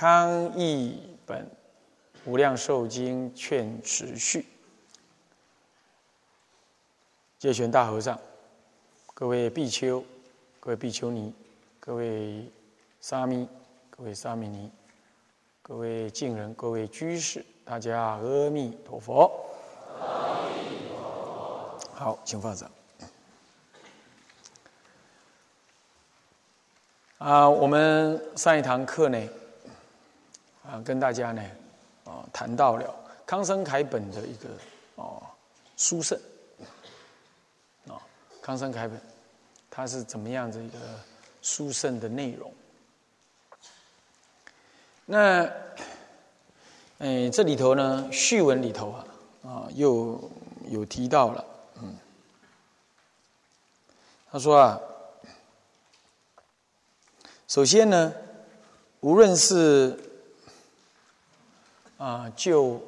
康译本《无量寿经》劝持序，戒玄大和尚，各位比丘、各位比丘尼、各位沙弥、各位沙弥尼、各位敬人、各位居士，大家阿弥陀佛。好，请放上。啊，我们上一堂课呢。啊，跟大家呢，啊，谈到了康生凯本的一个哦书圣，啊，康生凯本他是怎么样的一个书圣的内容？那，哎，这里头呢，序文里头啊，啊，又有提到了，嗯，他说啊，首先呢，无论是啊，就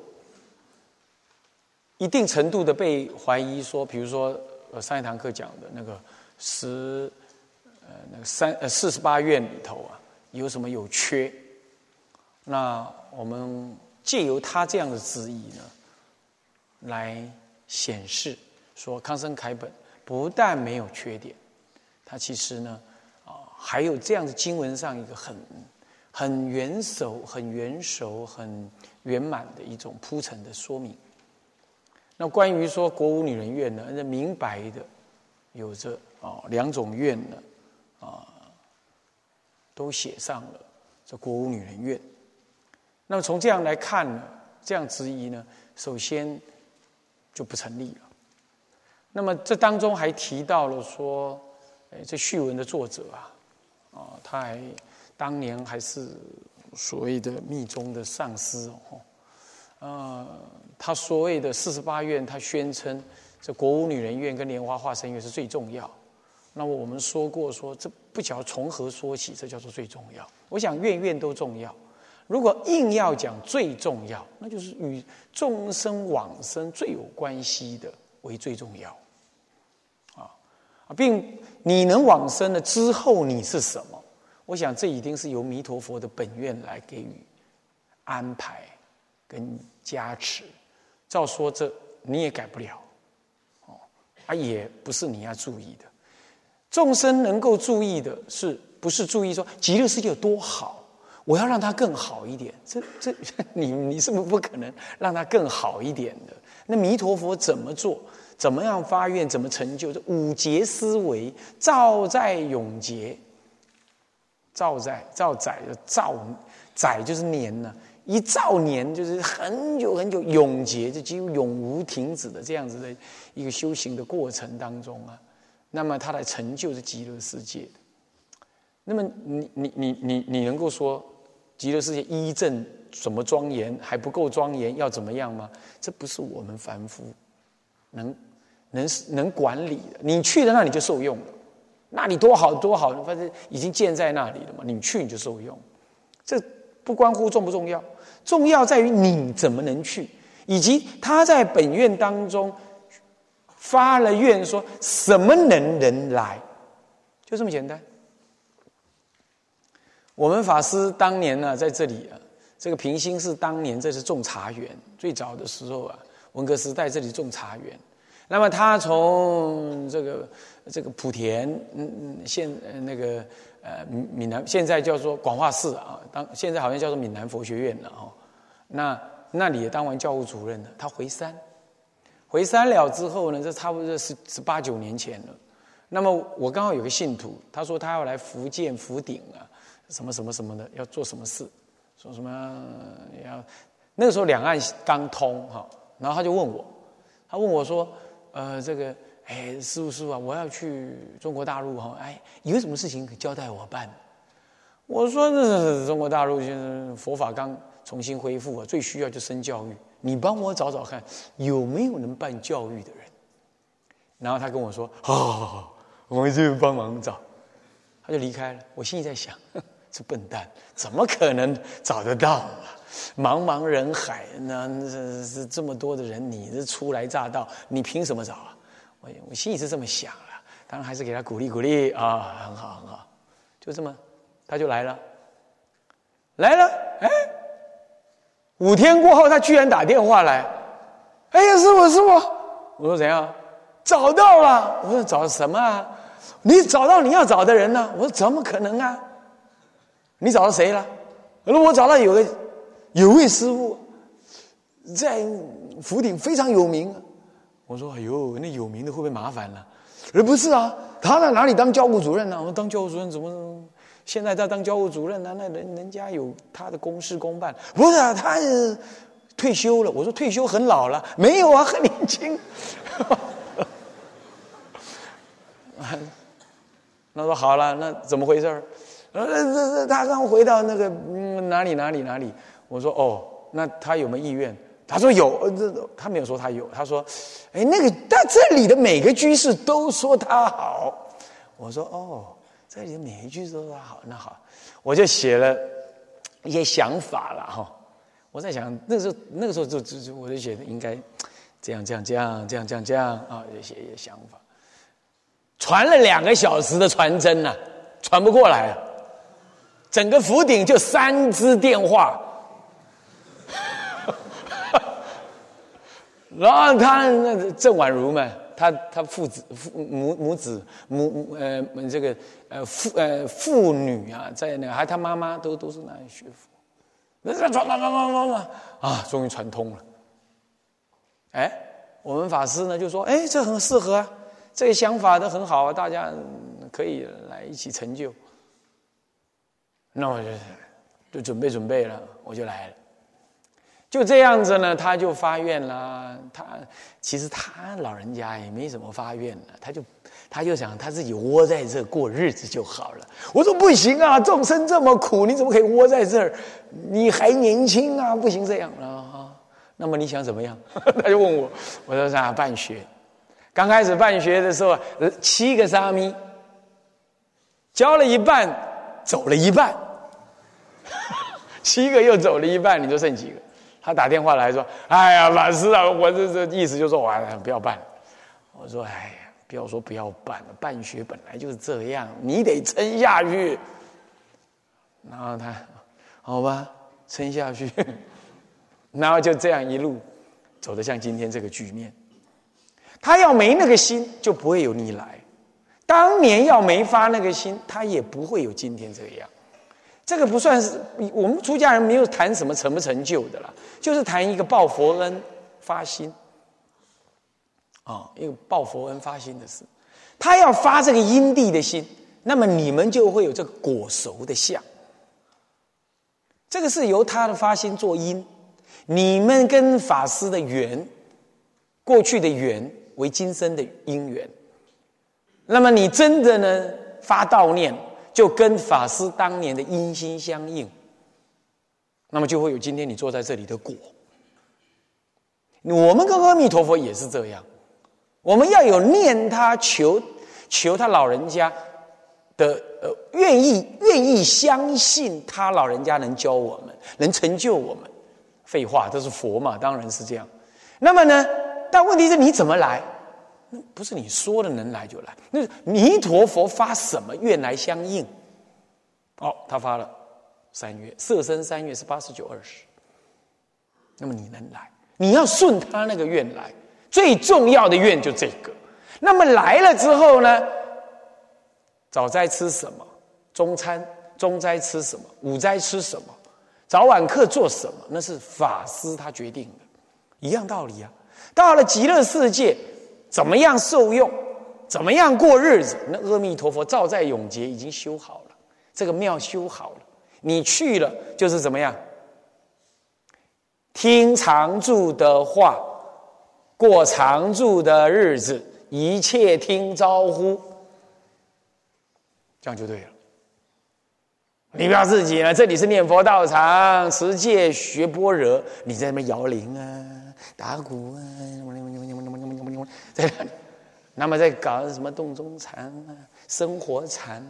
一定程度的被怀疑说，比如说呃上一堂课讲的那个十呃那个三呃四十八愿里头啊，有什么有缺？那我们借由他这样的质疑呢，来显示说康生凯本不但没有缺点，他其实呢啊还有这样的经文上一个很很元首、很元熟、很。圆满的一种铺陈的说明。那关于说国无女人愿呢，那明白的有着啊两种愿呢啊，都写上了这国无女人愿。那么从这样来看呢，这样质疑呢，首先就不成立了。那么这当中还提到了说，哎，这序文的作者啊，啊，他还当年还是。所谓的密宗的上师哦，呃，他所谓的四十八愿，他宣称这国无女人愿跟莲花化身愿是最重要。那么我们说过说，这不晓从何说起，这叫做最重要。我想愿愿都重要，如果硬要讲最重要，那就是与众生往生最有关系的为最重要。啊，并你能往生了之后，你是什么？我想，这一定是由弥陀佛的本愿来给予安排跟加持。照说，这你也改不了，哦，啊，也不是你要注意的。众生能够注意的是，不是注意说极乐世界有多好，我要让它更好一点。这这，你你是不是不可能让它更好一点的？那弥陀佛怎么做？怎么样发愿？怎么成就？这五劫思维，照在永劫。兆载，兆载的兆载就是年呢，一兆年就是很久很久，永劫就几乎永无停止的这样子的一个修行的过程当中啊，那么他来成就是极乐世界的。那么你你你你你能够说极乐世界一正怎么庄严还不够庄严，要怎么样吗？这不是我们凡夫能能能管理的。你去了那里就受用了。那里多好多好，反正已经建在那里了嘛。你去你就受用，这不关乎重不重要，重要在于你怎么能去，以及他在本院当中发了愿，说什么能人来，就这么简单。我们法师当年呢，在这里啊，这个平心是当年这是种茶园，最早的时候啊，文革时代这里种茶园。那么他从这个这个莆田，嗯嗯，现那个呃闽南现在叫做广化寺啊，当现在好像叫做闽南佛学院了哦。那那里也当完教务主任了。他回山，回山了之后呢，这差不多是十八九年前了。那么我刚好有个信徒，他说他要来福建福鼎啊，什么什么什么的，要做什么事，说什么要那个时候两岸刚通哈，然后他就问我，他问我说。呃，这个，哎，师傅师傅啊，我要去中国大陆哈，哎，有什么事情可交代我办？我说，这中国大陆就是佛法刚重新恢复啊，最需要就生教育。你帮我找找看，有没有能办教育的人？然后他跟我说：“好好好，我们就帮忙找。”他就离开了。我心里在想：这笨蛋怎么可能找得到？茫茫人海，那这是这么多的人，你是初来乍到，你凭什么找啊？我我心里是这么想了。当然还是给他鼓励鼓励啊，很好很好，就这么，他就来了，来了，哎，五天过后，他居然打电话来，哎呀，师傅师傅，我说怎样？找到了，我说找什么啊？你找到你要找的人呢？我说怎么可能啊？你找到谁了？我说我找到有个有位师傅，在福鼎非常有名。我说哎呦，那有名的会不会麻烦了？而不是啊，他在哪里当教务主任呢？我说当教务主任怎么？现在在当教务主任呢？那人人家有他的公事公办。不是啊，他是退休了。我说退休很老了，没有啊，很 年轻。那说好了，那怎么回事儿？呃，这这他刚回到那个嗯哪里哪里哪里？我说哦，那他有没有意愿？他说有，这他没有说他有，他说，哎，那个但这里的每个居士都说他好。我说哦，这里的每一句都说他好，那好，我就写了一些想法了哈。我在想，那时候那个时候就就就我就写的应该这样这样这样这样这样这样啊，就写一些想法。传了两个小时的传真呢，传不过来啊，整个福鼎就三支电话。然后他那郑婉如嘛，他他父子父母母子母呃这个呃父呃父女啊，在那还他妈妈都都是那学佛，那传传传传传传啊，终于传通了。哎，我们法师呢就说，哎，这很适合啊，这个想法都很好啊，大家可以来一起成就。那我就就准备准备了，我就来了。就这样子呢，他就发愿了。他其实他老人家也没怎么发愿了，他就他就想他自己窝在这过日子就好了。我说不行啊，众生这么苦，你怎么可以窝在这儿？你还年轻啊，不行这样啊。那么你想怎么样？他就问我，我说啥办学？刚开始办学的时候，七个沙弥教了一半，走了一半，七个又走了一半，你说剩几个？他打电话来说：“哎呀，老师啊，我这这意思就是说，我不要办。”我说：“哎呀，不要说不要办了，办学本来就是这样，你得撑下去。”然后他，好吧，撑下去。然后就这样一路走得像今天这个局面。他要没那个心，就不会有你来；当年要没发那个心，他也不会有今天这个样。这个不算是我们出家人没有谈什么成不成就的了，就是谈一个报佛恩发心啊，一个报佛恩发心的事。他要发这个因地的心，那么你们就会有这个果熟的相。这个是由他的发心做因，你们跟法师的缘，过去的缘为今生的因缘。那么你真的呢发悼念。就跟法师当年的因心相应，那么就会有今天你坐在这里的果。我们跟阿弥陀佛也是这样，我们要有念他求求他老人家的呃愿意愿意相信他老人家能教我们，能成就我们。废话，这是佛嘛，当然是这样。那么呢，但问题是你怎么来？不是你说的能来就来，那弥陀佛发什么愿来相应？哦，他发了三月，色身三月是八十九二十。那么你能来，你要顺他那个愿来，最重要的愿就这个。那么来了之后呢，早斋吃什么？中餐中斋吃什么？午斋吃什么？早晚课做什么？那是法师他决定的，一样道理啊。到了极乐世界。怎么样受用？怎么样过日子？那阿弥陀佛照在永劫已经修好了，这个庙修好了，你去了就是怎么样？听常住的话，过常住的日子，一切听招呼，这样就对了。你不要自己了，这里是念佛道场，持戒学般若，你在那边摇铃啊、打鼓啊，那里，那么在搞什么洞中禅啊、生活禅？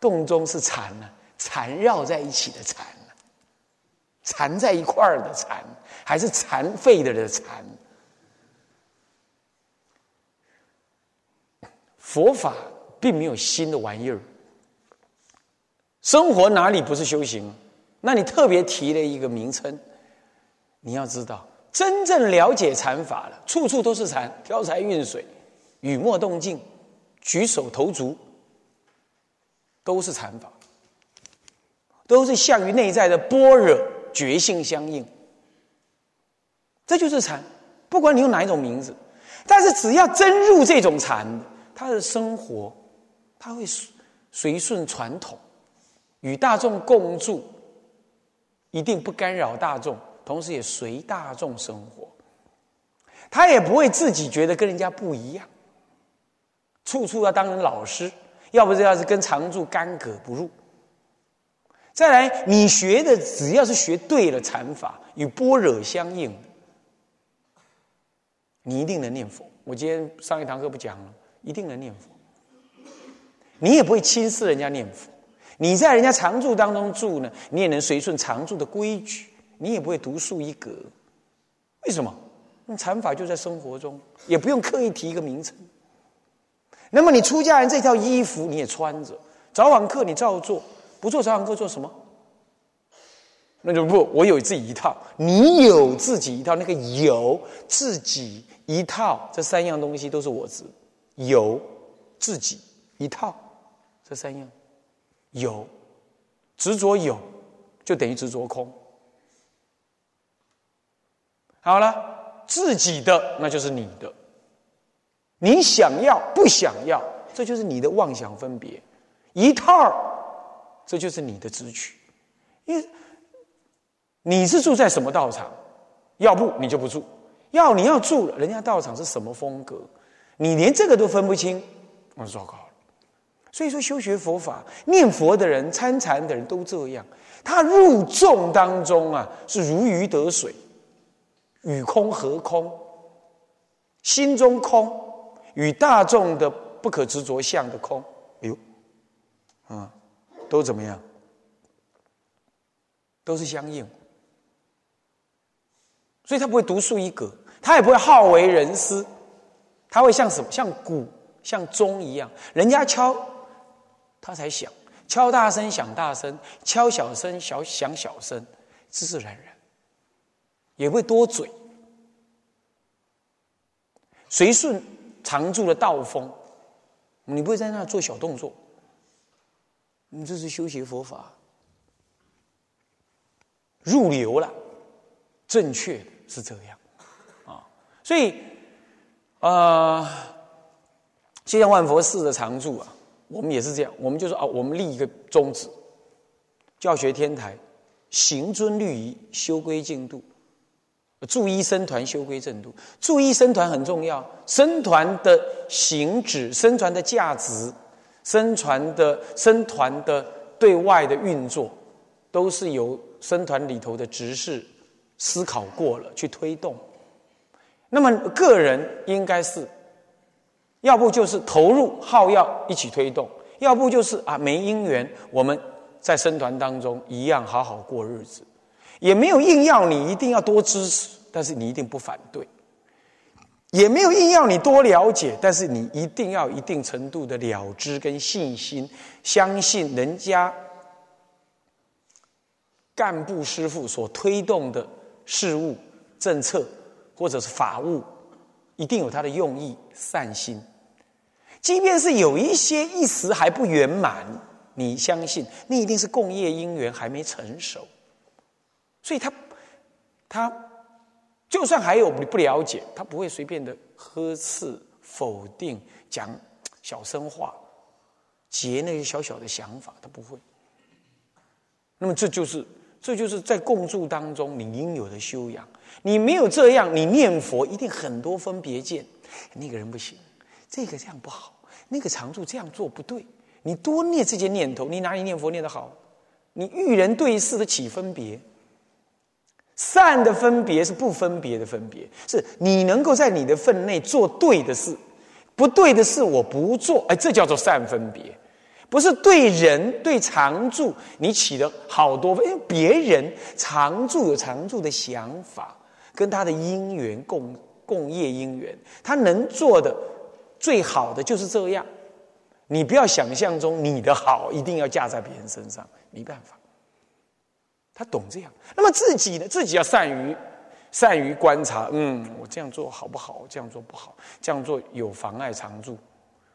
洞中是禅啊，缠绕在一起的缠啊，缠在一块儿的缠，还是残废的的禅？佛法并没有新的玩意儿。生活哪里不是修行？那你特别提了一个名称，你要知道，真正了解禅法了，处处都是禅，挑柴运水，雨墨动静，举手投足，都是禅法，都是向于内在的般若觉性相应。这就是禅，不管你用哪一种名字，但是只要真入这种禅，他的生活他会随顺传统。与大众共住，一定不干扰大众，同时也随大众生活。他也不会自己觉得跟人家不一样，处处要当人老师，要不就要是跟常住干戈不入。再来，你学的只要是学对了禅法，与般若相应，你一定能念佛。我今天上一堂课不讲了，一定能念佛。你也不会轻视人家念佛。你在人家常住当中住呢，你也能随顺常住的规矩，你也不会独树一格。为什么？那禅法就在生活中，也不用刻意提一个名称。那么你出家人这套衣服你也穿着，早晚课你照做，不做早晚课做什么？那就不，我有自己一套，你有自己一套，那个有自己一套，这三样东西都是我执，有自己一套，这三样。有执着有，就等于执着空。好了，自己的那就是你的，你想要不想要，这就是你的妄想分别一套，这就是你的执取。因为你是住在什么道场，要不你就不住；要你要住了，人家道场是什么风格，你连这个都分不清，我糟糕了。所以说，修学佛法、念佛的人、参禅的人都这样。他入众当中啊，是如鱼得水，与空合空，心中空，与大众的不可执着相的空，哎呦，啊，都怎么样？都是相应。所以他不会独树一格，他也不会好为人师，他会像什么？像鼓、像钟一样，人家敲。他才响，敲大声响大声，敲小声小响小声，自自然然，也会多嘴，随顺常住的道风，你不会在那做小动作，你这是修习佛法，入流了，正确是这样，啊，所以，呃，就像万佛寺的常住啊。我们也是这样，我们就说啊，我们立一个宗旨，教学天台，行尊律仪，修规净度，注意僧团修规正度，注意僧团很重要，僧团的行止，僧团的价值，僧团的僧团的对外的运作，都是由僧团里头的执事思考过了去推动。那么个人应该是。要不就是投入耗药一起推动，要不就是啊没因缘，我们在僧团当中一样好好过日子，也没有硬要你一定要多支持，但是你一定不反对，也没有硬要你多了解，但是你一定要一定程度的了知跟信心，相信人家干部师傅所推动的事物政策或者是法务，一定有他的用意善心。即便是有一些一时还不圆满，你相信那一定是共业因缘还没成熟，所以他他就算还有你不了解，他不会随便的呵斥、否定、讲小声话、结那些小小的想法，他不会。那么这就是这就是在共住当中你应有的修养。你没有这样，你念佛一定很多分别见，那个人不行，这个这样不好。那个常住这样做不对，你多念这些念头，你哪里念佛念得好？你遇人对事的起分别，善的分别是不分别的分别，是你能够在你的分内做对的事，不对的事我不做，哎，这叫做善分别，不是对人对常住你起了好多，因为别人常住有常住的想法，跟他的因缘共共业因缘，他能做的最好的就是这样。你不要想象中你的好一定要架在别人身上，没办法。他懂这样，那么自己呢？自己要善于善于观察，嗯，我这样做好不好？这样做不好，这样做有妨碍常住。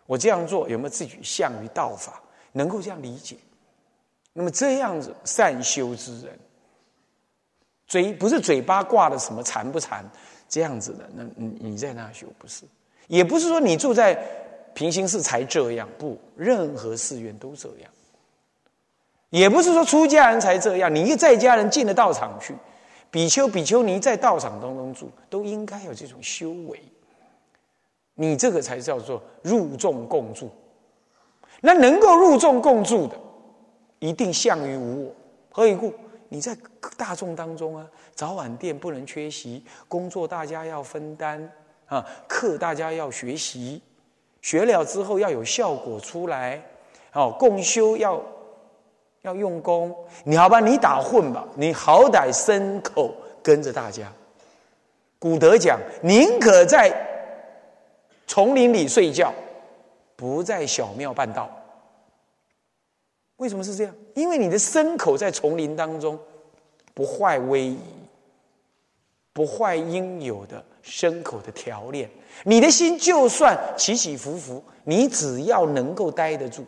我这样做有没有自己向于道法？能够这样理解？那么这样子善修之人，嘴不是嘴巴挂的什么禅不禅这样子的，那你你在那修不是？也不是说你住在。平行寺才这样，不，任何寺院都这样。也不是说出家人才这样，你一在家人进了道场去，比丘、比丘尼在道场当中住，都应该有这种修为。你这个才叫做入众共住。那能够入众共住的，一定向于无我。何以故？你在大众当中啊，早晚殿不能缺席，工作大家要分担啊，课大家要学习。学了之后要有效果出来，哦，共修要要用功。你好吧，你打混吧，你好歹牲口跟着大家。古德讲，宁可在丛林里睡觉，不在小庙办道。为什么是这样？因为你的牲口在丛林当中不坏威仪，不坏应有的牲口的条练。你的心就算起起伏伏，你只要能够待得住，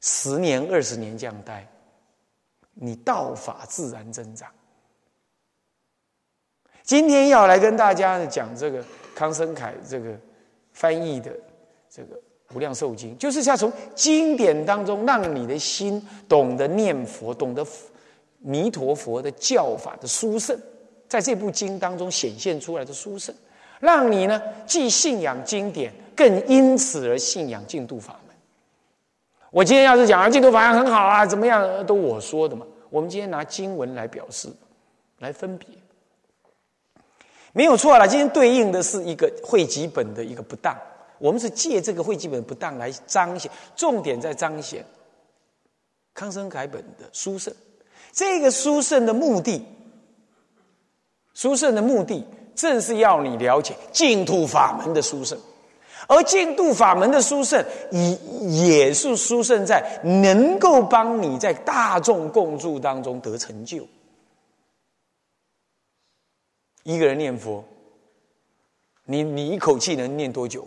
十年二十年这样待，你道法自然增长。今天要来跟大家讲这个康生凯这个翻译的这个《无量寿经》，就是要从经典当中让你的心懂得念佛，懂得弥陀佛的教法的殊胜，在这部经当中显现出来的殊胜。让你呢既信仰经典，更因此而信仰净土法门。我今天要是讲啊，净土法门很好啊，怎么样都我说的嘛。我们今天拿经文来表示，来分别，没有错了。今天对应的是一个汇集本的一个不当，我们是借这个汇集本不当来彰显，重点在彰显康生凯本的殊胜。这个殊胜的目的，殊胜的目的。正是要你了解净土法门的殊胜，而净度法门的殊胜，也也是殊胜在能够帮你在大众共住当中得成就。一个人念佛，你你一口气能念多久？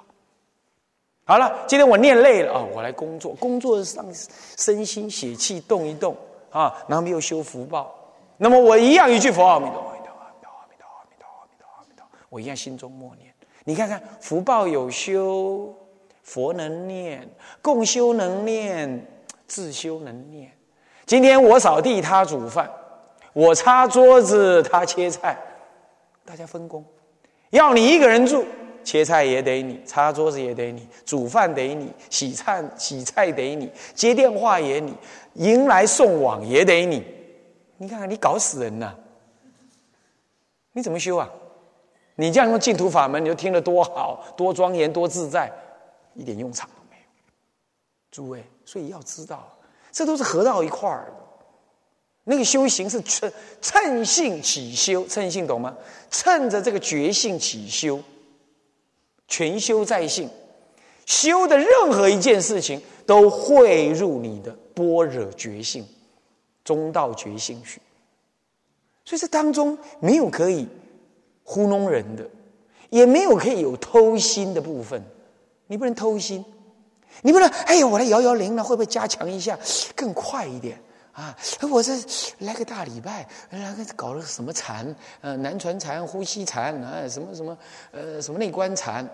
好了，今天我念累了啊，我来工作。工作上身心血气动一动啊，然后没有修福报。那么我一样一句佛阿弥陀佛阿弥陀阿弥陀阿弥陀阿弥陀阿弥陀阿弥陀，我一样心中默念。你看看福报有修，佛能念，共修能念，自修能念。今天我扫地，他煮饭；我擦桌子，他切菜。大家分工，要你一个人住。切菜也得你，擦桌子也得你，煮饭得你，洗菜洗菜得你，接电话也你，迎来送往也得你。你看看，你搞死人呐！你怎么修啊？你这样用净土法门，你就听得多好多庄严多自在，一点用场都没有。诸位，所以要知道，这都是合到一块儿的。那个修行是趁趁性起修，趁性懂吗？趁着这个觉性起修。全修在性，修的任何一件事情都汇入你的般若觉性、中道觉性去。所以这当中没有可以糊弄人的，也没有可以有偷心的部分。你不能偷心，你不能，哎呀，我来摇摇铃呢，会不会加强一下，更快一点啊？我这来个大礼拜，来个搞了什么禅？呃，南传禅、呼吸禅啊，什么什么，呃，什么内观禅？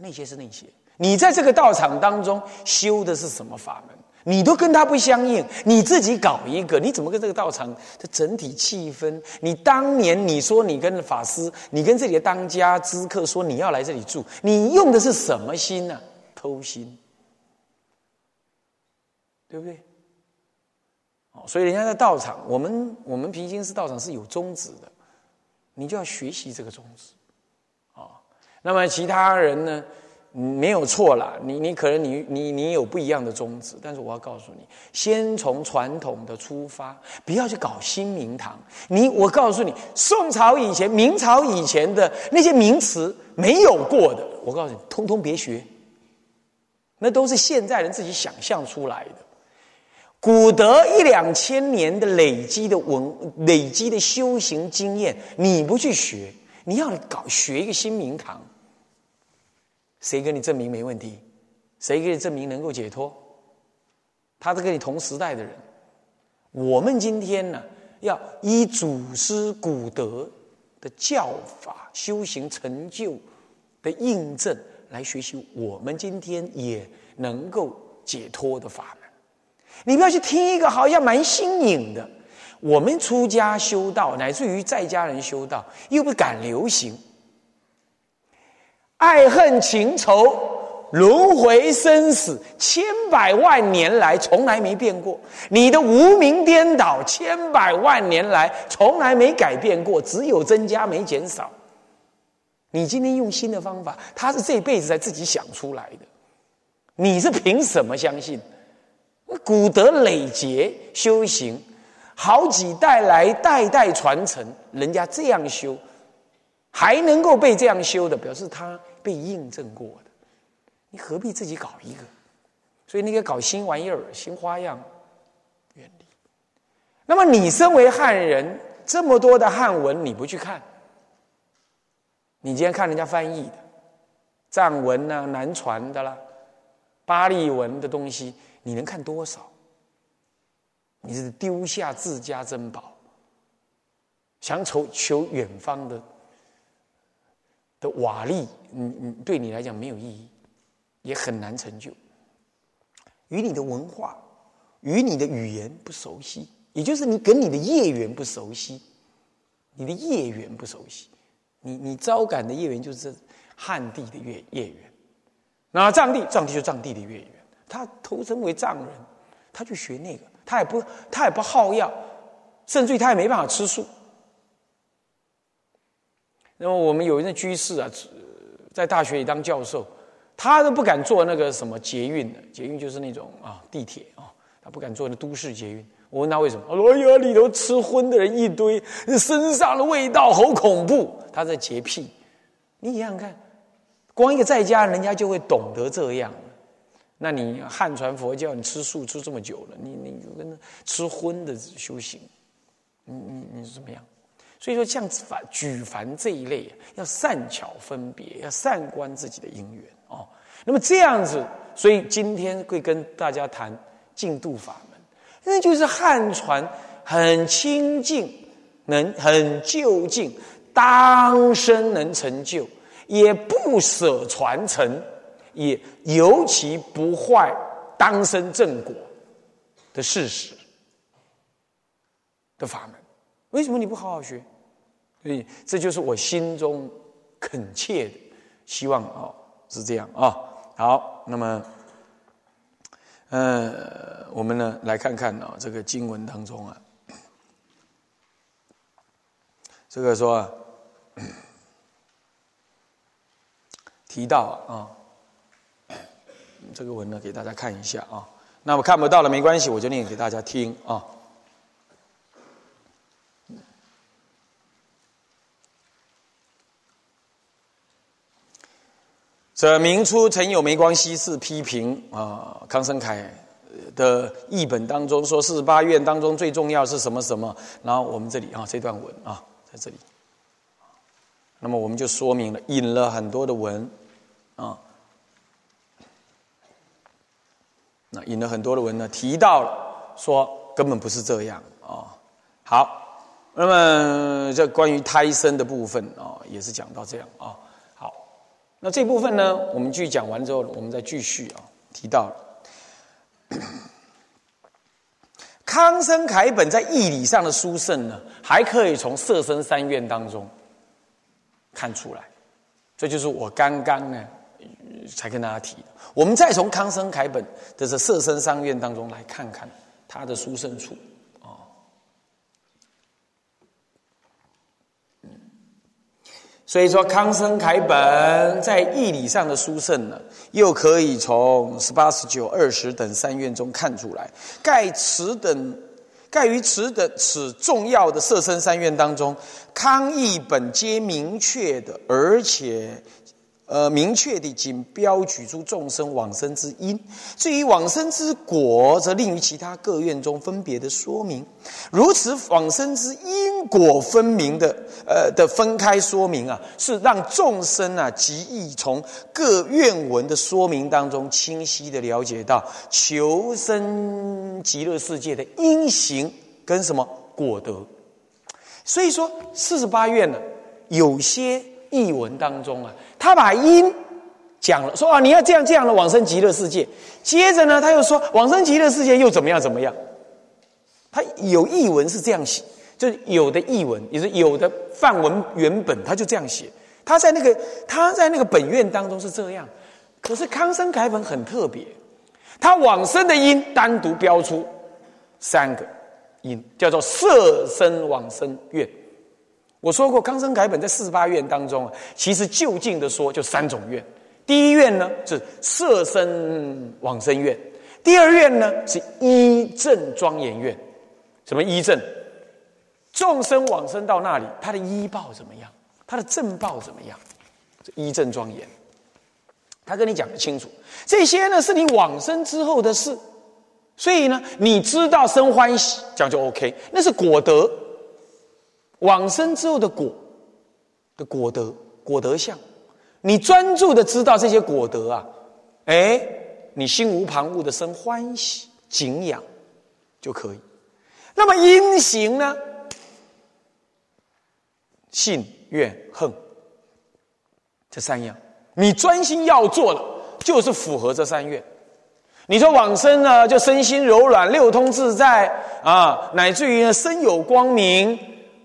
那些是那些。你在这个道场当中修的是什么法门？你都跟他不相应，你自己搞一个，你怎么跟这个道场的整体气氛？你当年你说你跟法师，你跟这里的当家知客说你要来这里住，你用的是什么心呢？偷心，对不对？哦，所以人家在道场，我们我们平行寺道场是有宗旨的，你就要学习这个宗旨，那么其他人呢？没有错啦，你你可能你你你有不一样的宗旨，但是我要告诉你，先从传统的出发，不要去搞新名堂。你我告诉你，宋朝以前、明朝以前的那些名词没有过的，我告诉你，通通别学。那都是现在人自己想象出来的。古德一两千年的累积的文、累积的修行经验，你不去学，你要搞学一个新名堂。谁跟你证明没问题？谁给你证明能够解脱？他是跟你同时代的人。我们今天呢，要依祖师古德的教法、修行成就的印证来学习，我们今天也能够解脱的法门。你不要去听一个好像蛮新颖的。我们出家修道，乃至于在家人修道，又不敢流行。爱恨情仇、轮回生死，千百万年来从来没变过。你的无名颠倒，千百万年来从来没改变过，只有增加没减少。你今天用新的方法，他是这辈子才自己想出来的。你是凭什么相信？古德累劫修行，好几代来代代传承，人家这样修，还能够被这样修的，表示他。被印证过的，你何必自己搞一个？所以那个搞新玩意儿、新花样，远离。那么你身为汉人，这么多的汉文你不去看，你今天看人家翻译的藏文呐、南传的啦、巴利文的东西，你能看多少？你是丢下自家珍宝，想求求远方的。的瓦砾，嗯嗯，对你来讲没有意义，也很难成就。与你的文化、与你的语言不熟悉，也就是你跟你的业缘不熟悉，你的业缘不熟悉，你你招感的业缘就是汉地的业业缘，那藏地藏地就藏地的业缘，他投身为藏人，他去学那个，他也不他也不好药，甚至于他也没办法吃素。那么我们有一个居士啊，在大学里当教授，他都不敢坐那个什么捷运的，捷运就是那种啊地铁啊，他不敢坐那都市捷运。我问他为什么，他说：“哎呀，里头吃荤的人一堆，身上的味道好恐怖。”他在洁癖。你想想看，光一个在家，人家就会懂得这样。那你汉传佛教，你吃素吃这么久了，你你跟吃荤的修行，你你你是怎么样？所以说，像凡举凡这一类，要善巧分别，要善观自己的因缘哦。那么这样子，所以今天会跟大家谈净度法门，那就是汉传很清净，能很就近，当生能成就，也不舍传承，也尤其不坏当生正果的事实的法门。为什么你不好好学？所以这就是我心中恳切的希望啊，是这样啊。好，那么，呃，我们呢来看看啊，这个经文当中啊，这个说 提到啊，这个文呢给大家看一下啊。那么看不到了没关系，我就念给大家听啊。这明初曾有梅光西士批评啊，康生凯的译本当中说四十八愿当中最重要是什么什么？然后我们这里啊这段文啊在这里，那么我们就说明了引了很多的文啊。那引了很多的文呢，提到了说根本不是这样啊。好，那么这关于胎生的部分啊，也是讲到这样啊。那这部分呢，我们继续讲完之后，我们再继续啊，提到 康生楷本在义理上的殊胜呢，还可以从色身三愿当中看出来。这就是我刚刚呢才跟大家提的。我们再从康生楷本的这色身三愿当中来看看他的殊胜处所以说康生凯本在义理上的殊胜呢，又可以从十八、十九、二十等三院中看出来。盖此等。盖于此等此重要的色身三院当中，康义本皆明确的，而且，呃，明确地仅标举出众生往生之因。至于往生之果，则另于其他各愿中分别的说明。如此往生之因果分明的，呃的分开说明啊，是让众生啊极易从各愿文的说明当中清晰的了解到求生极乐世界的因行跟什么果德。所以说四十八愿呢，有些译文当中啊，他把因讲了，说啊你要这样这样的往生极乐世界，接着呢他又说往生极乐世界又怎么样怎么样。他有译文是这样写，就是有的译文也是有的范文原本他就这样写。他在那个他在那个本院当中是这样，可是康生楷本很特别，他往生的因单独标出三个因，叫做色身往生愿。我说过，康生改本在四十八愿当中啊，其实就近的说就三种愿。第一愿呢是色身往生愿，第二愿呢是一正庄严愿。什么医正？众生往生到那里，他的医报怎么样？他的正报怎么样？这医正庄严，他跟你讲的清楚。这些呢，是你往生之后的事，所以呢，你知道生欢喜，这样就 OK。那是果德，往生之后的果的果德，果德相。你专注的知道这些果德啊，哎，你心无旁骛的生欢喜敬仰就可以。那么因行呢？信、愿、恨这三样，你专心要做的，就是符合这三愿。你说往生呢，就身心柔软、六通自在啊，乃至于身有光明，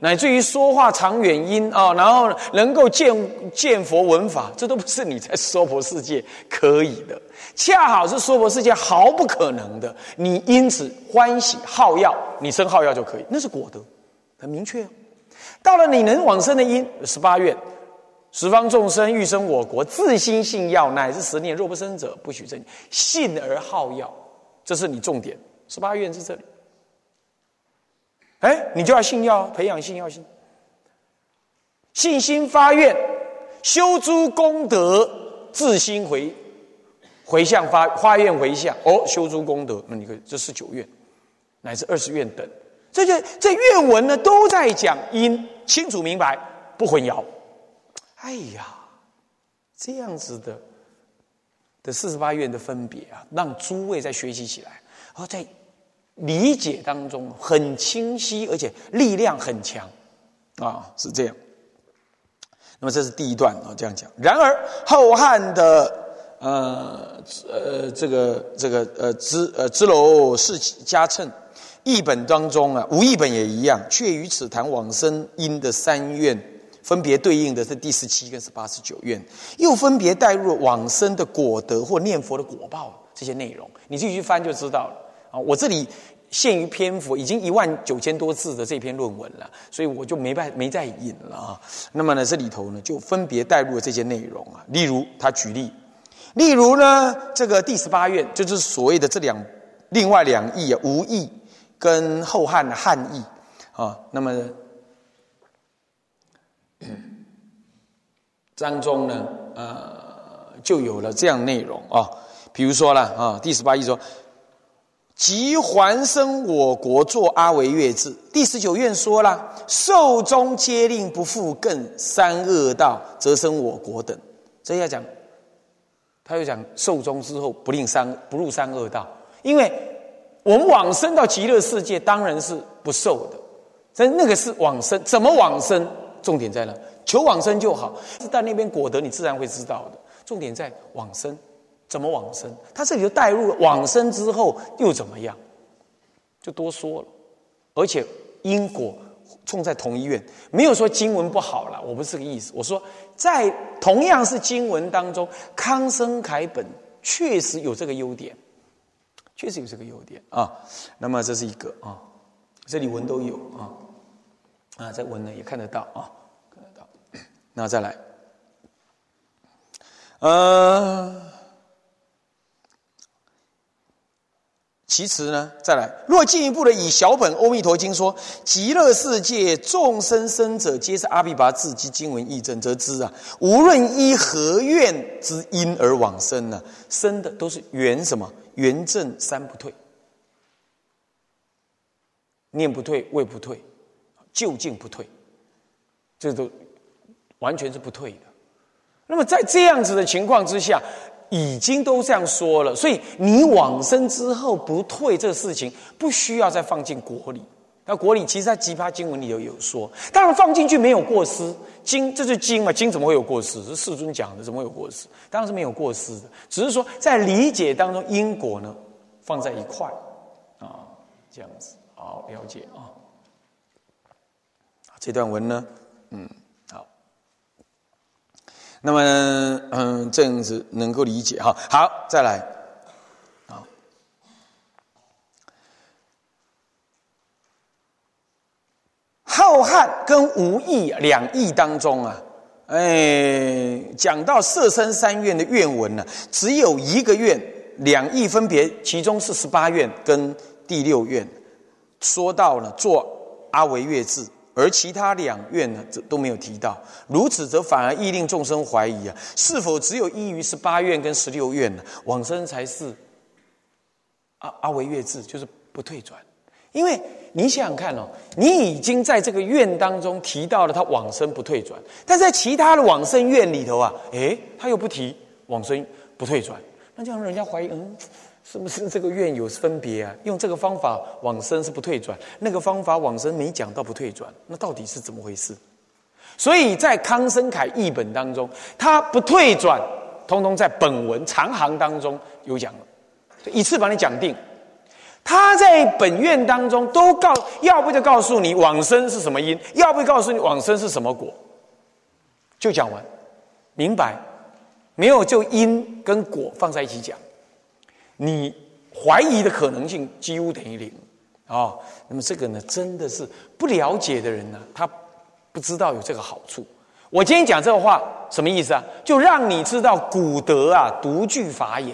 乃至于说话长远音啊，然后能够见见佛闻法，这都不是你在娑婆世界可以的。恰好是娑婆世界毫不可能的，你因此欢喜好药，你生好药就可以，那是果德，很明确。到了你能往生的因，十八愿，十方众生欲生我国，自心信药，乃至十念，若不生者，不许生。信而好药，这是你重点。十八愿是这里，哎，你就要信药，培养信药心，信心发愿，修诸功德，自心回。回向发发愿回向哦，修诸功德，那你可以这是九愿，乃至二十愿等，这些这愿文呢都在讲因，清楚明白，不混淆。哎呀，这样子的的四十八愿的分别啊，让诸位在学习起来，而在理解当中很清晰，而且力量很强啊，是这样。那么这是第一段啊，这样讲。然而后汉的。呃呃，这个这个呃，支呃支楼是加称译本当中啊，无译本也一样，却与此谈往生因的三愿，分别对应的是第十七跟十八十九愿，又分别带入往生的果德或念佛的果报这些内容，你自己去翻就知道了啊。我这里限于篇幅，已经一万九千多字的这篇论文了，所以我就没办没再引了啊。那么呢，这里头呢就分别带入了这些内容啊，例如他举例。例如呢，这个第十八愿就是所谓的这两另外两义啊，吴义跟后汉的汉义啊。那么 当中呢，呃，就有了这样内容啊。比如说了啊，第十八义说：“即还生我国作阿维月智。”第十九愿说了：“寿终皆令不复更三恶道，则生我国等。”这要讲。他又讲寿终之后不令三不入三恶道，因为我们往生到极乐世界当然是不受的，但那个是往生，怎么往生？重点在哪？求往生就好，在那边果得，你自然会知道的。重点在往生，怎么往生？他这里就带入了往生之后又怎么样，就多说了。而且因果冲在同一院，没有说经文不好了，我不是这个意思。我说在同样是经文当中，康生楷本确实有这个优点，确实有这个优点啊。那么这是一个啊，这里文都有啊，啊，在文呢也看得到啊。看得到那再来，呃，其次呢，再来，若进一步的以小本《阿弥陀经》说，极乐世界众生生者，皆是阿毗跋致及经文义证，则知啊，无论依何愿之因而往生呢，生的都是缘什么？缘正三不退，念不退，位不退，究竟不退，这都。完全是不退的。那么在这样子的情况之下，已经都这样说了，所以你往生之后不退这个事情，不需要再放进国里。那国里其实在《奇葩经文》里头有说，当然放进去没有过失。经这是经嘛，经怎么会有过失？是世尊讲的，怎么会有过失？当然是没有过失的，只是说在理解当中因果呢放在一块啊，这样子好了解啊。这段文呢，嗯。那么，嗯，这样子能够理解哈。好，再来，啊，浩瀚跟无义两义当中啊，哎，讲到色身三愿的愿文呢，只有一个愿，两义分别，其中是十八愿跟第六愿，说到了做阿维月字。而其他两愿呢，这都没有提到。如此，则反而易令众生怀疑啊，是否只有依于十八愿跟十六愿呢？往生才是阿阿维月智，就是不退转。因为你想想看哦，你已经在这个愿当中提到了他往生不退转，但在其他的往生愿里头啊，诶，他又不提往生不退转，那这样人家怀疑，嗯。是不是这个愿有分别啊？用这个方法往生是不退转，那个方法往生没讲到不退转，那到底是怎么回事？所以在康生凯译本当中，他不退转，通通在本文长行当中有讲了，一次把你讲定。他在本愿当中都告，要不就告诉你往生是什么因，要不告诉你往生是什么果，就讲完，明白？没有就因跟果放在一起讲。你怀疑的可能性几乎等于零啊！那么这个呢，真的是不了解的人呢，他不知道有这个好处。我今天讲这个话什么意思啊？就让你知道古德啊独具法眼，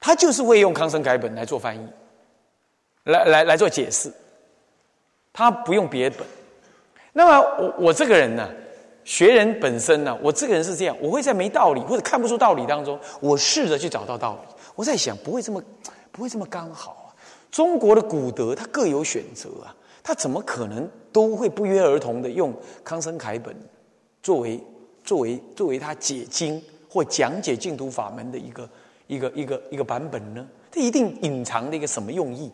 他就是会用康生改本来做翻译，来来来做解释，他不用别本。那么我我这个人呢？学人本身呢，我这个人是这样，我会在没道理或者看不出道理当中，我试着去找到道理。我在想，不会这么，不会这么刚好啊！中国的古德他各有选择啊，他怎么可能都会不约而同的用康生楷本作为作为作为他解经或讲解净土法门的一个一个一个一个版本呢？他一定隐藏了一个什么用意？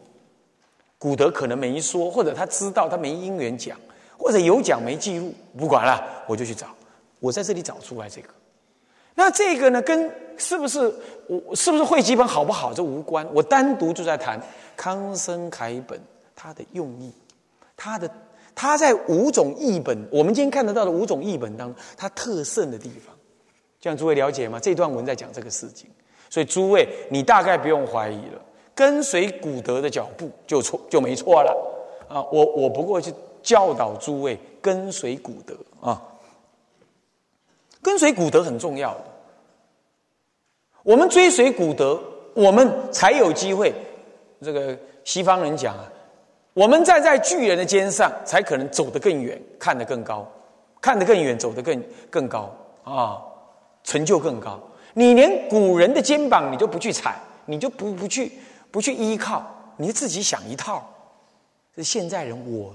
古德可能没说，或者他知道他没因缘讲。或者有讲没记录，不管了，我就去找。我在这里找出来这个，那这个呢，跟是不是我是不是会基本好不好这无关。我单独就在谈康生楷本它的用意，它的它在五种译本，我们今天看得到的五种译本当中，它特胜的地方，这样诸位了解吗？这段文在讲这个事情，所以诸位你大概不用怀疑了，跟随古德的脚步就错就没错了啊！我我不过去。教导诸位跟随古德啊，跟随古德很重要的。我们追随古德，我们才有机会。这个西方人讲啊，我们站在巨人的肩上，才可能走得更远，看得更高，看得更远，走得更更高啊，成就更高。你连古人的肩膀你都不去踩，你就不不去不去依靠，你自己想一套。这现在人我。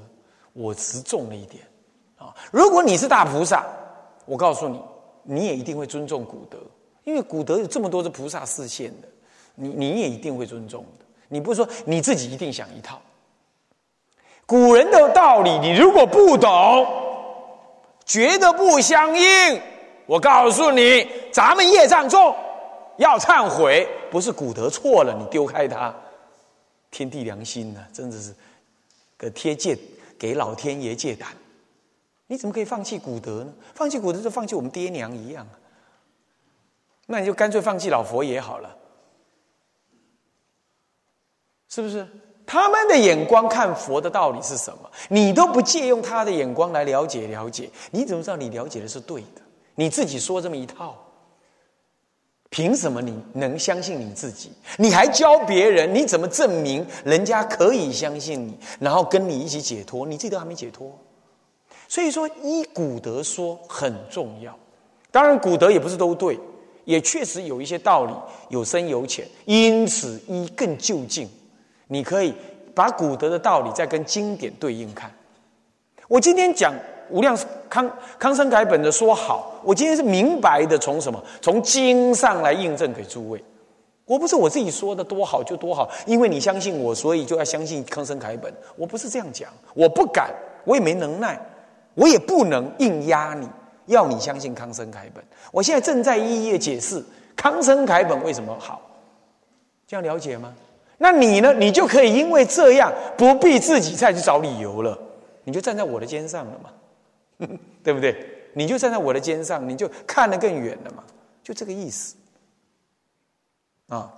我只重了一点，啊！如果你是大菩萨，我告诉你，你也一定会尊重古德，因为古德有这么多的菩萨示现的，你你也一定会尊重的。你不是说你自己一定想一套。古人的道理，你如果不懂，觉得不相应，我告诉你，咱们业障重，要忏悔，不是古德错了，你丢开它，天地良心呢，真的是个贴戒，给老天爷借胆，你怎么可以放弃古德呢？放弃古德就放弃我们爹娘一样，那你就干脆放弃老佛爷好了，是不是？他们的眼光看佛的道理是什么？你都不借用他的眼光来了解了解，你怎么知道你了解的是对的？你自己说这么一套，凭什么你能相信你自己？你还教别人？你怎么证明人家可以相信你，然后跟你一起解脱？你自己都还没解脱，所以说依古德说很重要。当然，古德也不是都对，也确实有一些道理有深有浅，因此依更就近。你可以把古德的道理再跟经典对应看。我今天讲无量康康生改本的说好，我今天是明白的从什么？从经上来印证给诸位。我不是我自己说的多好就多好，因为你相信我，所以就要相信康生凯本。我不是这样讲，我不敢，我也没能耐，我也不能硬压你，要你相信康生凯本。我现在正在一一的解释康生凯本为什么好，这样了解吗？那你呢？你就可以因为这样不必自己再去找理由了，你就站在我的肩上了嘛，对不对？你就站在我的肩上，你就看得更远了嘛，就这个意思。啊，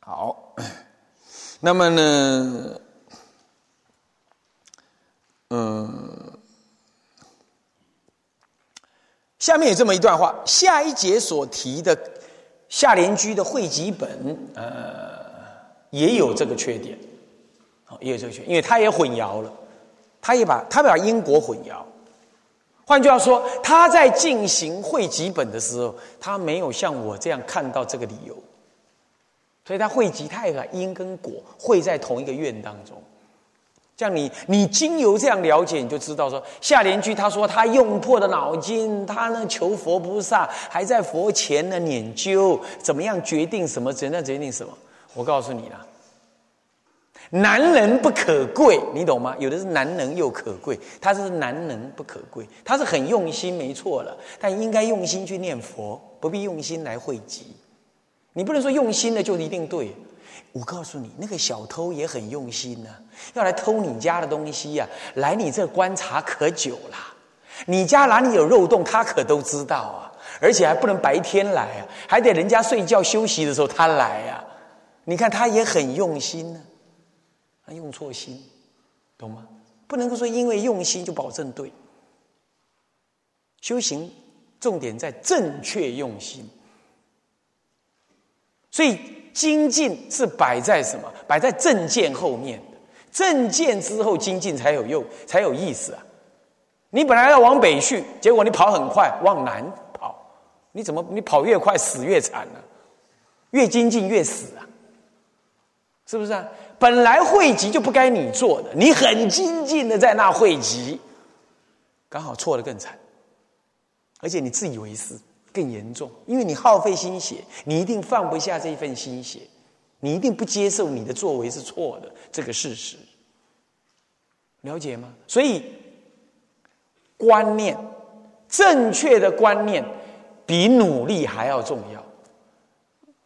好，那么呢，嗯，下面有这么一段话，下一节所提的下联居的汇集本，呃。也有这个缺点，啊，也有这个缺，因为他也混淆了，他也把他把因果混淆。换句话说，他在进行汇集本的时候，他没有像我这样看到这个理由，所以他汇集他也把因跟果汇在同一个愿当中。像你，你经由这样了解，你就知道说，夏莲居他说他用破的脑筋，他呢求佛菩萨，还在佛前呢研究怎么样决定什么，怎样决定什么。我告诉你了，男人不可贵，你懂吗？有的是男人又可贵，他是男人不可贵，他是很用心，没错了，但应该用心去念佛，不必用心来汇集。你不能说用心的就一定对。我告诉你，那个小偷也很用心呢，要来偷你家的东西呀，来你这观察可久了，你家哪里有漏洞，他可都知道啊，而且还不能白天来啊，还得人家睡觉休息的时候他来呀。你看他也很用心呢，用错心，懂吗？不能够说因为用心就保证对。修行重点在正确用心，所以精进是摆在什么？摆在正见后面的。正见之后精进才有用，才有意思啊！你本来要往北去，结果你跑很快，往南跑，你怎么你跑越快死越惨呢？越精进越死啊！是不是啊？本来汇集就不该你做的，你很精进的在那汇集，刚好错的更惨，而且你自以为是更严重，因为你耗费心血，你一定放不下这一份心血，你一定不接受你的作为是错的这个事实，了解吗？所以观念正确的观念比努力还要重要。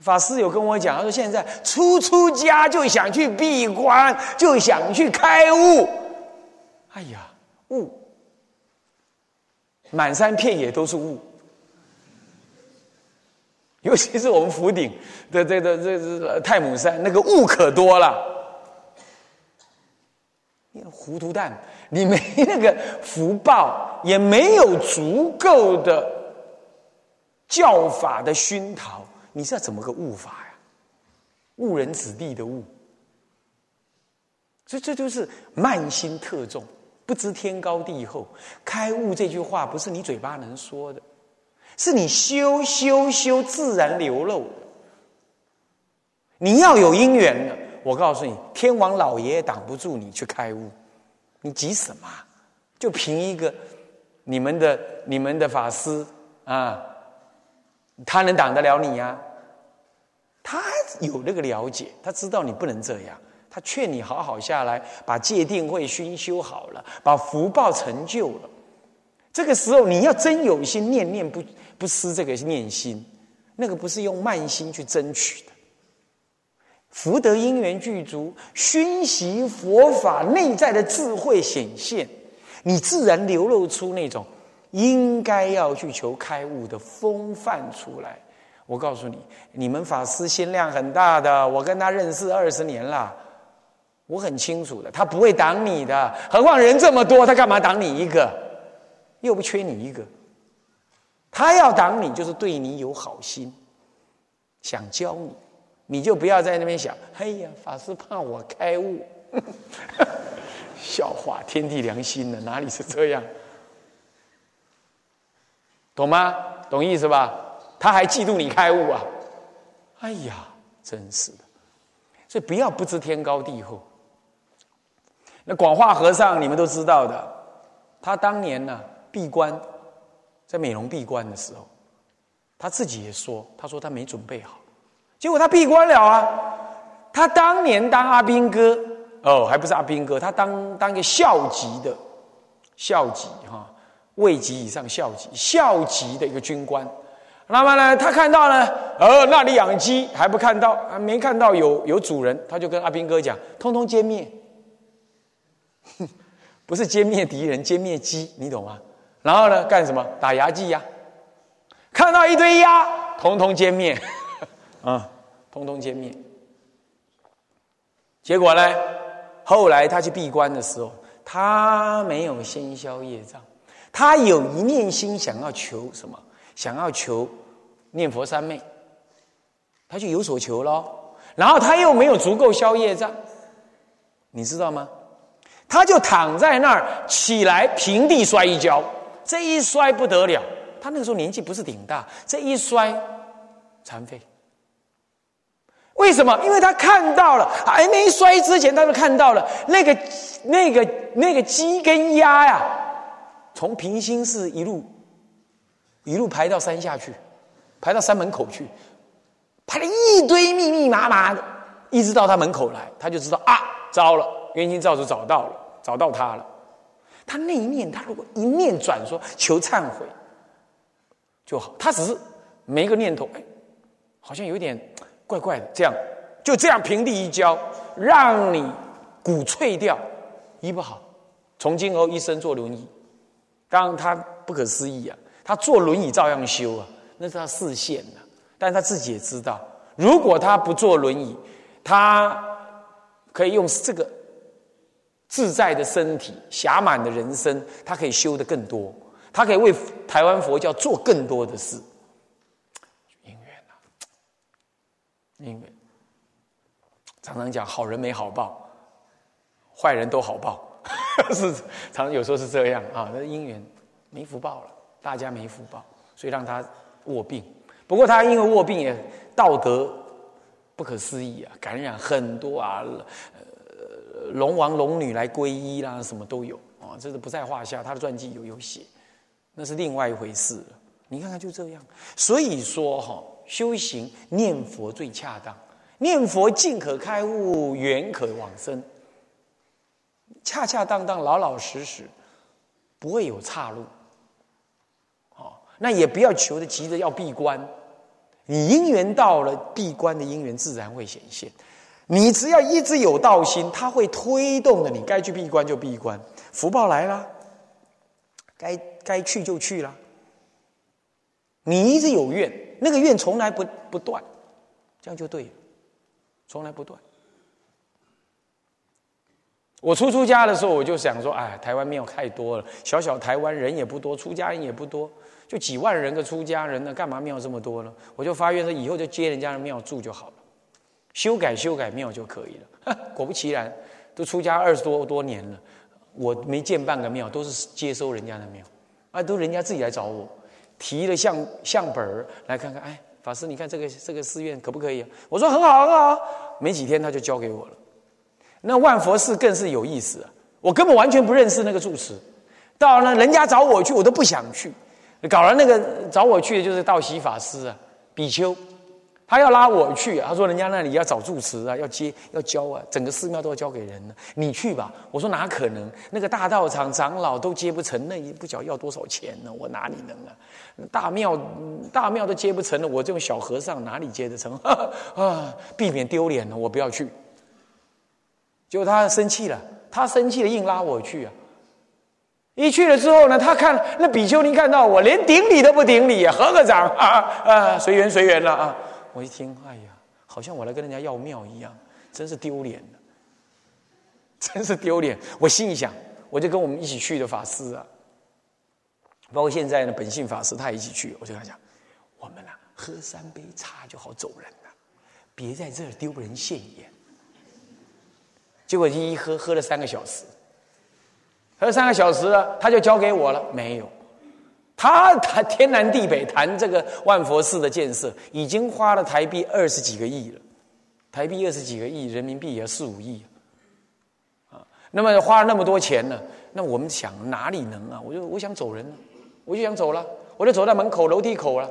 法师有跟我讲，他说现在初出家就想去闭关，就想去开悟。哎呀，悟，满山遍野都是悟。尤其是我们福鼎的这个这这太母山，那个雾可多了。你糊涂蛋，你没那个福报，也没有足够的教法的熏陶。你是要怎么个悟法呀？误人子弟的悟，所以这就是慢心特重，不知天高地厚。开悟这句话不是你嘴巴能说的，是你修修修自然流露。你要有因缘的，我告诉你，天王老爷也挡不住你去开悟，你急什么？就凭一个你们的你们的法师啊。他能挡得了你呀？他有那个了解，他知道你不能这样，他劝你好好下来，把戒定慧熏修好了，把福报成就了。这个时候你要真有心，念念不不失这个念心，那个不是用慢心去争取的。福德因缘具足，熏习佛法内在的智慧显现，你自然流露出那种应该要去求开悟的风范出来。我告诉你，你们法师心量很大的，我跟他认识二十年了，我很清楚的，他不会挡你的。何况人这么多，他干嘛挡你一个？又不缺你一个，他要挡你，就是对你有好心，想教你。你就不要在那边想，哎呀，法师怕我开悟，笑话，天地良心的，哪里是这样？懂吗？懂意思吧？他还嫉妒你开悟啊？哎呀，真是的！所以不要不知天高地厚。那广化和尚，你们都知道的，他当年呢闭关，在美容闭关的时候，他自己也说，他说他没准备好。结果他闭关了啊！他当年当阿兵哥哦，还不是阿兵哥，他当当一个校级的校级哈，位级以上校级校级的一个军官。那么呢，他看到呢，呃，那里养鸡还不看到，没看到有有主人，他就跟阿兵哥讲，通通歼灭，不是歼灭敌人，歼灭鸡，你懂吗？然后呢，干什么？打牙祭呀！看到一堆鸭，通通歼灭，啊！通通歼灭。结果呢？后来他去闭关的时候，他没有先消业障，他有一念心想要求什么？想要求念佛三昧，他就有所求喽。然后他又没有足够消业障，你知道吗？他就躺在那儿，起来平地摔一跤，这一摔不得了。他那个时候年纪不是顶大，这一摔残废。为什么？因为他看到了，还没摔之前，他就看到了那个、那个、那个鸡跟鸭呀，从平心寺一路一路排到山下去，排到山门口去，排了一堆密密麻麻的，一直到他门口来，他就知道啊，糟了，冤亲债主找到了，找到他了。他那一念，他如果一念转说求忏悔就好，他只是没个念头，哎，好像有点。怪怪的，这样就这样平地一跤，让你骨脆掉，医不好。从今后一生做轮椅，当然他不可思议啊，他坐轮椅照样修啊，那是他视线的。但他自己也知道，如果他不坐轮椅，他可以用这个自在的身体、暇满的人生，他可以修的更多，他可以为台湾佛教做更多的事。因缘呐，因缘常常讲好人没好报，坏人都好报，是常有时候是这样啊。那因缘没福报了，大家没福报，所以让他卧病。不过他因为卧病也道德不可思议啊，感染很多啊，呃，龙王龙女来皈依啦，什么都有啊，这是不在话下。他的传记有有写，那是另外一回事了。你看看就这样，所以说哈。修行念佛最恰当，念佛尽可开悟，远可往生。恰恰当当，老老实实，不会有岔路。哦，那也不要求的急着要闭关。你因缘到了，闭关的因缘自然会显现。你只要一直有道心，它会推动的。你该去闭关就闭关，福报来了，该该去就去了。你一直有愿。那个愿从来不不断，这样就对了，从来不断。我初出家的时候，我就想说，哎，台湾庙太多了，小小台湾人也不多，出家人也不多，就几万人个出家人呢，干嘛庙这么多呢？我就发愿说，以后就接人家的庙住就好了，修改修改庙就可以了。果不其然，都出家二十多多年了，我没见半个庙，都是接收人家的庙，啊，都人家自己来找我。提了相相本儿来看看，哎，法师，你看这个这个寺院可不可以？我说很好很好，没几天他就交给我了。那万佛寺更是有意思啊，我根本完全不认识那个住持，到了人家找我去，我都不想去，搞了那个找我去的就是道喜法师啊，比丘，他要拉我去，他说人家那里要找住持啊，要接要教啊，整个寺庙都要交给人呢。你去吧。我说哪可能？那个大道场长老都接不成，那一不晓要多少钱呢？我哪里能啊？大庙大庙都接不成了，我这种小和尚哪里接得成？啊，避免丢脸了，我不要去。结果他生气了，他生气了，硬拉我去啊。一去了之后呢，他看那比丘尼看到我，连顶礼都不顶礼，合个掌啊啊，随缘随缘了啊。我一听，哎呀，好像我来跟人家要庙一样，真是丢脸真是丢脸。我心里想，我就跟我们一起去的法师啊，包括现在的本性法师，他也一起去。我就跟他讲，我们啊，喝三杯茶就好走人了，别在这儿丢人现眼。结果一一喝喝了三个小时。喝三个小时了，他就交给我了。没有，他谈天南地北谈这个万佛寺的建设，已经花了台币二十几个亿了。台币二十几个亿，人民币也要四五亿啊。那么花了那么多钱呢？那我们想哪里能啊？我就我想走人了，我就想走了，我就走到门口楼梯口了。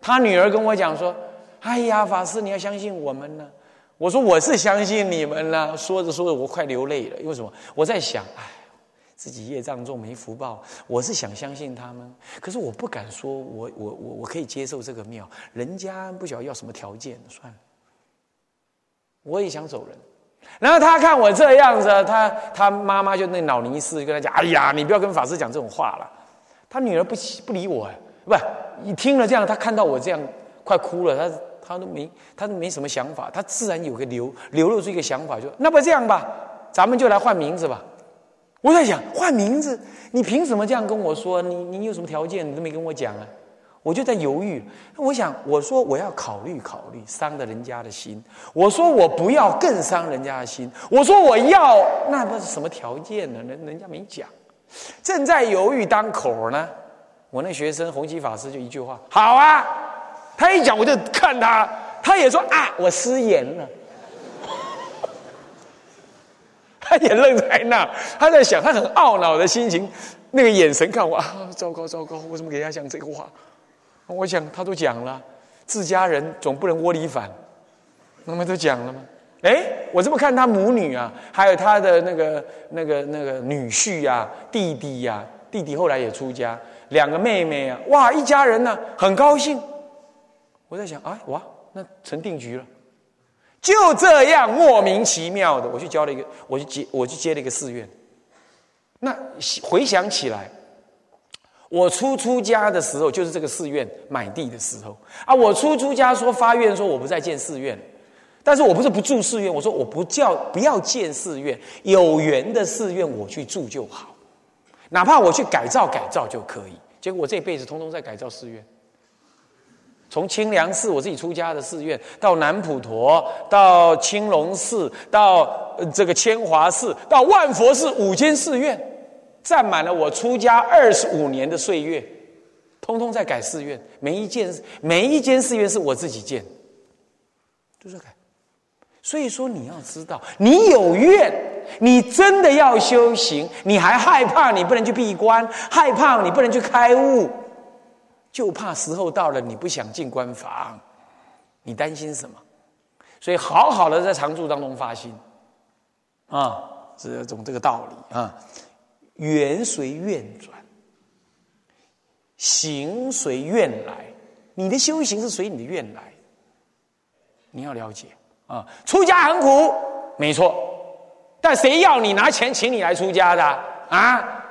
他女儿跟我讲说：“哎呀，法师，你要相信我们呢。”我说：“我是相信你们了。”说着说着，我快流泪了。因为什么？我在想，哎。自己业障重没福报，我是想相信他们，可是我不敢说，我我我我可以接受这个庙，人家不晓得要什么条件，算了，我也想走人。然后他看我这样子，他他妈妈就那老尼斯跟他讲：“哎呀，你不要跟法师讲这种话了。”他女儿不不理我，不，你听了这样，他看到我这样快哭了，他他都没他都没什么想法，他自然有个流流露出一个想法，就那不这样吧，咱们就来换名字吧。我在想换名字，你凭什么这样跟我说？你你有什么条件？你都没跟我讲啊！我就在犹豫。我想，我说我要考虑考虑，伤了人家的心。我说我不要，更伤人家的心。我说我要，那不是什么条件呢？人人家没讲，正在犹豫当口呢。我那学生弘基法师就一句话：好啊！他一讲我就看他，他也说啊，我失言了。他也愣在那，他在想，他很懊恼的心情，那个眼神看我啊，糟糕糟糕，我怎么给他讲这个话？我想他都讲了，自家人总不能窝里反，那么都讲了吗？哎，我这么看他母女啊，还有他的那个那个那个女婿呀、弟弟呀，弟弟后来也出家，两个妹妹啊，哇，一家人呢，很高兴。我在想，哎，哇，那成定局了。就这样莫名其妙的，我去交了一个，我去接，我去接了一个寺院。那回想起来，我出出家的时候，就是这个寺院买地的时候啊。我出出家说发愿说，我不再建寺院，但是我不是不住寺院，我说我不叫不要建寺院，有缘的寺院我去住就好，哪怕我去改造改造就可以。结果我这辈子通通在改造寺院。从清凉寺我自己出家的寺院，到南普陀，到青龙寺，到这个千华寺，到万佛寺，五间寺院，占满了我出家二十五年的岁月，通通在改寺院，每一件每一间寺院是我自己建，都在改。所以说你要知道，你有愿，你真的要修行，你还害怕你不能去闭关，害怕你不能去开悟。就怕时候到了，你不想进官房，你担心什么？所以好好的在常住当中发心，啊，这种这个道理啊，缘随愿转，行随愿来，你的修行是随你的愿来，你要了解啊。出家很苦，没错，但谁要你拿钱请你来出家的啊？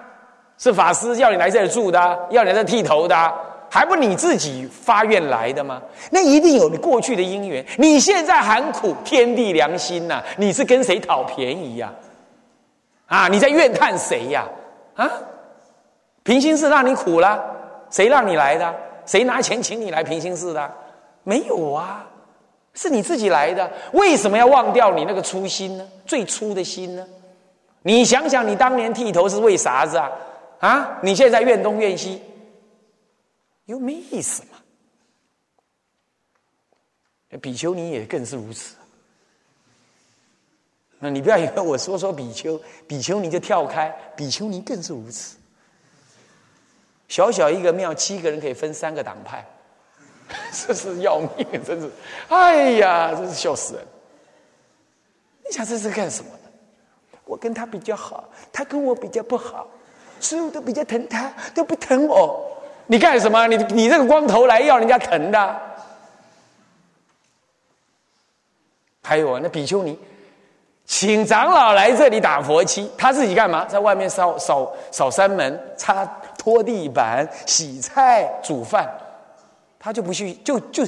是法师要你来这里住的，要你来这剃头的。还不你自己发愿来的吗？那一定有你过去的因缘。你现在喊苦，天地良心呐！你是跟谁讨便宜呀？啊，你在怨叹谁呀？啊，平心寺让你苦了，谁让你来的？谁拿钱请你来平心寺的？没有啊，是你自己来的。为什么要忘掉你那个初心呢？最初的心呢？你想想，你当年剃头是为啥子啊？啊，你现在怨东怨西。有没意思嘛？比丘尼也更是如此。那你不要以为我说说比丘，比丘尼就跳开，比丘尼更是如此。小小一个庙，七个人可以分三个党派，这是要命，真是，哎呀，真是笑死人！你想这是干什么的？我跟他比较好，他跟我比较不好，所以我都比较疼他，都不疼我。你干什么？你你这个光头来要人家疼的？还有啊，那比丘尼请长老来这里打佛七，他自己干嘛？在外面扫扫扫山门、擦拖地板、洗菜、煮饭，他就不去，就就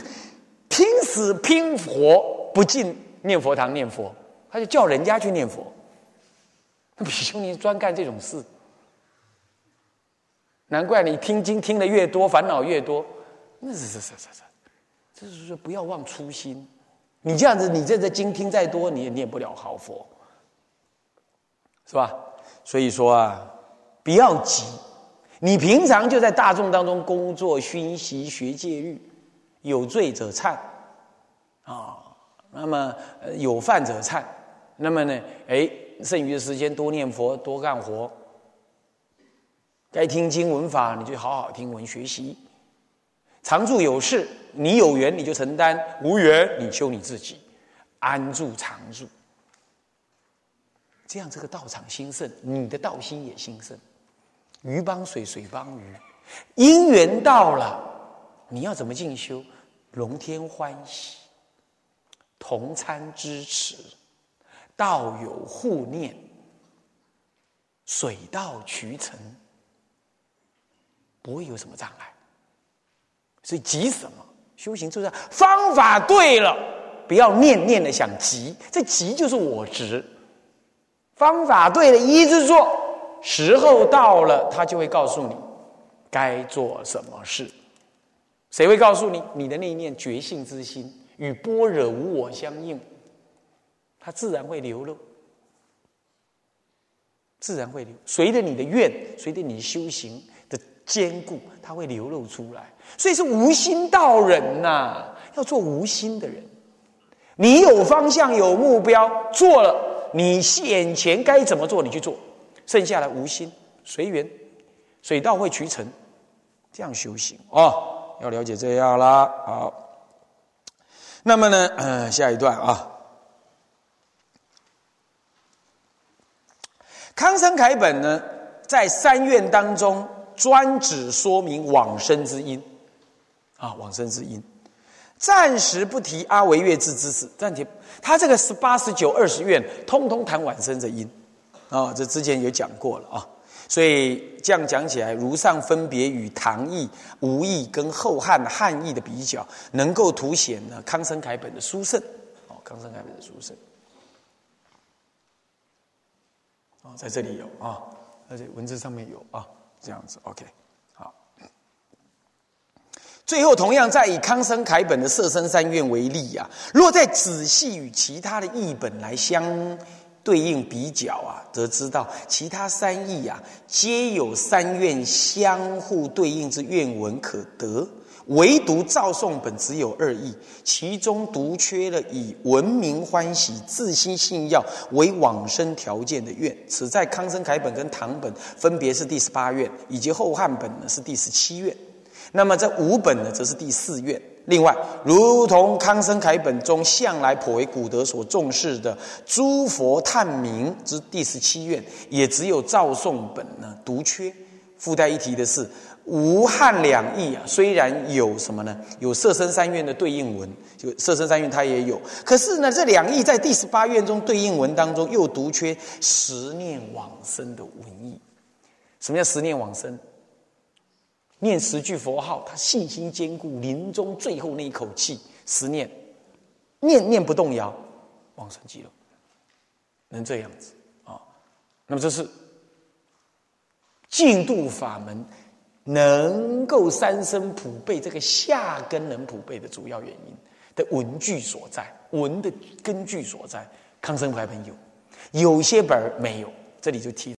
拼死拼活不进念佛堂念佛，他就叫人家去念佛。那比丘尼专干这种事，难怪你听经听的越多，烦恼越多。那是是是是是，这是说不要忘初心。你这样子，你这这经听再多，你也念不了好佛，是吧？所以说啊，不要急。你平常就在大众当中工作、熏习、学戒律，有罪者忏啊。那么有犯者忏。那么呢，哎，剩余的时间多念佛、多干活。该听经闻法，你就好好听闻学习。常住有事，你有缘你就承担，无缘你修你自己，安住常住。这样这个道场兴盛，你的道心也兴盛。鱼帮水，水帮鱼，因缘到了，你要怎么进修？龙天欢喜，同参支持，道友互念，水到渠成，不会有什么障碍。所以急什么？修行就是方法对了，不要念念的想急，这急就是我执。方法对了，一直做，时候到了，他就会告诉你该做什么事。谁会告诉你？你的那一念觉性之心与般若无我相应，它自然会流露，自然会流。随着你的愿，随着你的修行坚固，它会流露出来。所以是无心道人呐，要做无心的人。你有方向，有目标，做了，你眼前该怎么做，你去做。剩下来无心，随缘，水到会渠成，这样修行哦。要了解这样啦。好，那么呢，嗯，下一段啊，康生凯本呢，在三院当中专指说明往生之因。啊，往生之因，暂时不提阿维月智之事，暂提他这个十八、十九、二十愿，通通谈往生的因。啊，这之前有讲过了啊，所以这样讲起来，如上分别与唐译、吴译跟后汉汉译的比较，能够凸显呢康生凯本的殊胜。哦，康生凯本的殊胜。哦，在这里有啊，而且文字上面有啊，这样子，OK 好。最后，同样再以康生凯本的色身三愿为例呀，若再仔细与其他的译本来相对应比较啊，则知道其他三译啊，皆有三愿相互对应之愿文可得，唯独赵宋本只有二译，其中独缺了以文明欢喜、自心信要为往生条件的愿。此在康生楷本跟唐本分别是第十八愿，以及后汉本呢是第十七愿。那么这五本呢，则是第四愿。另外，如同康生楷本中向来颇为古德所重视的诸佛探明之第十七愿，也只有赵宋本呢独缺。附带一提的是，吴汉两译啊，虽然有什么呢？有色身三愿的对应文，就色身三愿它也有。可是呢，这两译在第十八愿中对应文当中，又独缺十念往生的文意。什么叫十念往生？念十句佛号，他信心坚固，临终最后那一口气，十念，念念不动摇，往生极乐，能这样子啊？那么这是净度法门能够三生普被这个下根能普被的主要原因的文具所在，文的根据所在。康生牌本有，有些本儿没有，这里就提。